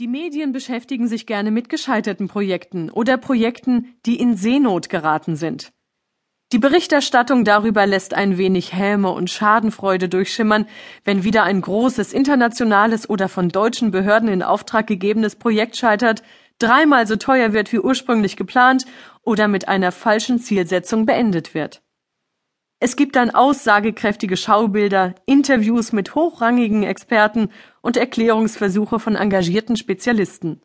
Die Medien beschäftigen sich gerne mit gescheiterten Projekten oder Projekten, die in Seenot geraten sind. Die Berichterstattung darüber lässt ein wenig Häme und Schadenfreude durchschimmern, wenn wieder ein großes internationales oder von deutschen Behörden in Auftrag gegebenes Projekt scheitert, dreimal so teuer wird wie ursprünglich geplant oder mit einer falschen Zielsetzung beendet wird. Es gibt dann aussagekräftige Schaubilder, Interviews mit hochrangigen Experten und Erklärungsversuche von engagierten Spezialisten.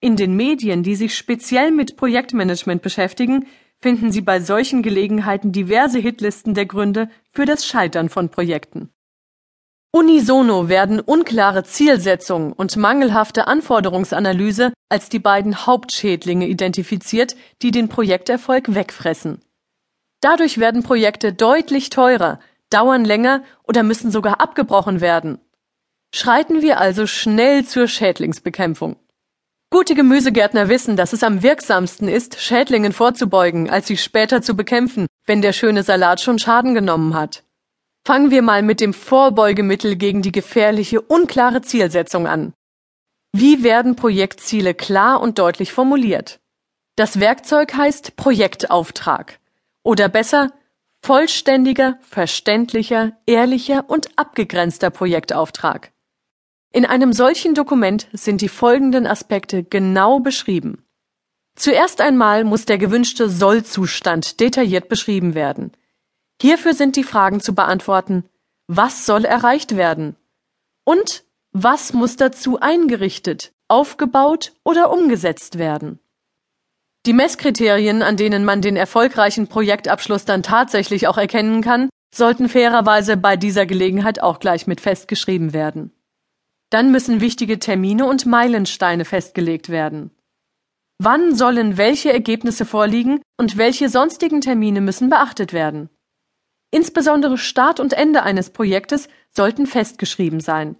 In den Medien, die sich speziell mit Projektmanagement beschäftigen, finden Sie bei solchen Gelegenheiten diverse Hitlisten der Gründe für das Scheitern von Projekten. Unisono werden unklare Zielsetzung und mangelhafte Anforderungsanalyse als die beiden Hauptschädlinge identifiziert, die den Projekterfolg wegfressen. Dadurch werden Projekte deutlich teurer, dauern länger oder müssen sogar abgebrochen werden. Schreiten wir also schnell zur Schädlingsbekämpfung. Gute Gemüsegärtner wissen, dass es am wirksamsten ist, Schädlingen vorzubeugen, als sie später zu bekämpfen, wenn der schöne Salat schon Schaden genommen hat. Fangen wir mal mit dem Vorbeugemittel gegen die gefährliche, unklare Zielsetzung an. Wie werden Projektziele klar und deutlich formuliert? Das Werkzeug heißt Projektauftrag. Oder besser, vollständiger, verständlicher, ehrlicher und abgegrenzter Projektauftrag. In einem solchen Dokument sind die folgenden Aspekte genau beschrieben. Zuerst einmal muss der gewünschte Sollzustand detailliert beschrieben werden. Hierfür sind die Fragen zu beantworten, was soll erreicht werden? Und was muss dazu eingerichtet, aufgebaut oder umgesetzt werden? Die Messkriterien, an denen man den erfolgreichen Projektabschluss dann tatsächlich auch erkennen kann, sollten fairerweise bei dieser Gelegenheit auch gleich mit festgeschrieben werden. Dann müssen wichtige Termine und Meilensteine festgelegt werden. Wann sollen welche Ergebnisse vorliegen und welche sonstigen Termine müssen beachtet werden? Insbesondere Start und Ende eines Projektes sollten festgeschrieben sein.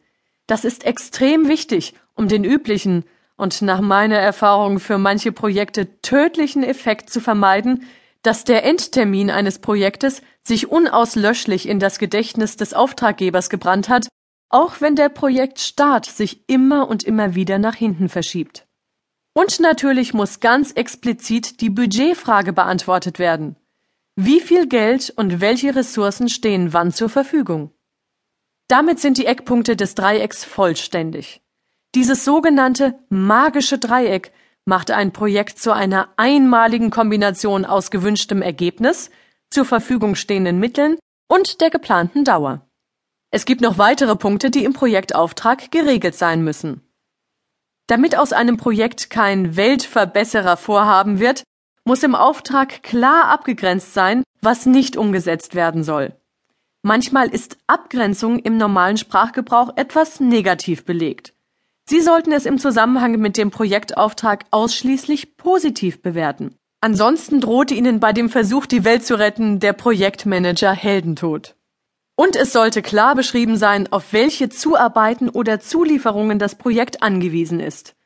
Das ist extrem wichtig, um den üblichen und nach meiner Erfahrung für manche Projekte tödlichen Effekt zu vermeiden, dass der Endtermin eines Projektes sich unauslöschlich in das Gedächtnis des Auftraggebers gebrannt hat, auch wenn der Projektstart sich immer und immer wieder nach hinten verschiebt. Und natürlich muss ganz explizit die Budgetfrage beantwortet werden. Wie viel Geld und welche Ressourcen stehen wann zur Verfügung? Damit sind die Eckpunkte des Dreiecks vollständig. Dieses sogenannte magische Dreieck macht ein Projekt zu einer einmaligen Kombination aus gewünschtem Ergebnis, zur Verfügung stehenden Mitteln und der geplanten Dauer. Es gibt noch weitere Punkte, die im Projektauftrag geregelt sein müssen. Damit aus einem Projekt kein Weltverbesserer-Vorhaben wird, muss im Auftrag klar abgegrenzt sein, was nicht umgesetzt werden soll. Manchmal ist Abgrenzung im normalen Sprachgebrauch etwas negativ belegt. Sie sollten es im Zusammenhang mit dem Projektauftrag ausschließlich positiv bewerten. Ansonsten droht Ihnen bei dem Versuch, die Welt zu retten, der Projektmanager Heldentod. Und es sollte klar beschrieben sein, auf welche Zuarbeiten oder Zulieferungen das Projekt angewiesen ist.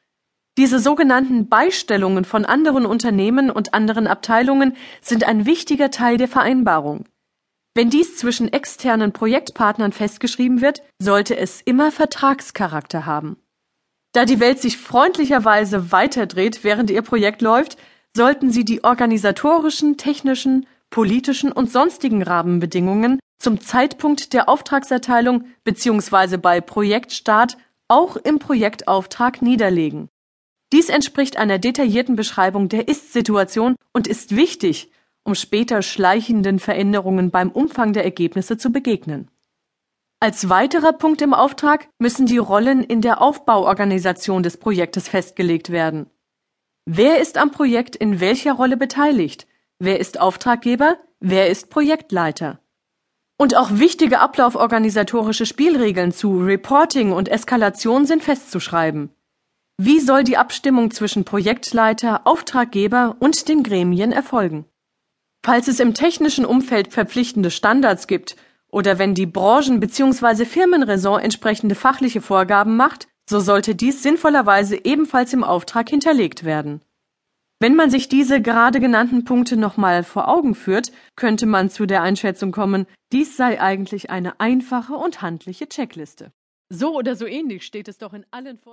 Diese sogenannten Beistellungen von anderen Unternehmen und anderen Abteilungen sind ein wichtiger Teil der Vereinbarung. Wenn dies zwischen externen Projektpartnern festgeschrieben wird, sollte es immer Vertragscharakter haben. Da die Welt sich freundlicherweise weiterdreht, während Ihr Projekt läuft, sollten Sie die organisatorischen, technischen, politischen und sonstigen Rahmenbedingungen zum Zeitpunkt der Auftragserteilung bzw. bei Projektstart auch im Projektauftrag niederlegen. Dies entspricht einer detaillierten Beschreibung der Ist-Situation und ist wichtig, um später schleichenden Veränderungen beim Umfang der Ergebnisse zu begegnen. Als weiterer Punkt im Auftrag müssen die Rollen in der Aufbauorganisation des Projektes festgelegt werden. Wer ist am Projekt in welcher Rolle beteiligt? Wer ist Auftraggeber? Wer ist Projektleiter? Und auch wichtige ablauforganisatorische Spielregeln zu Reporting und Eskalation sind festzuschreiben. Wie soll die Abstimmung zwischen Projektleiter, Auftraggeber und den Gremien erfolgen? Falls es im technischen Umfeld verpflichtende Standards gibt oder wenn die Branchen- bzw. Firmenraison entsprechende fachliche Vorgaben macht, so sollte dies sinnvollerweise ebenfalls im Auftrag hinterlegt werden. Wenn man sich diese gerade genannten Punkte nochmal vor Augen führt, könnte man zu der Einschätzung kommen, dies sei eigentlich eine einfache und handliche Checkliste. So oder so ähnlich steht es doch in allen Vor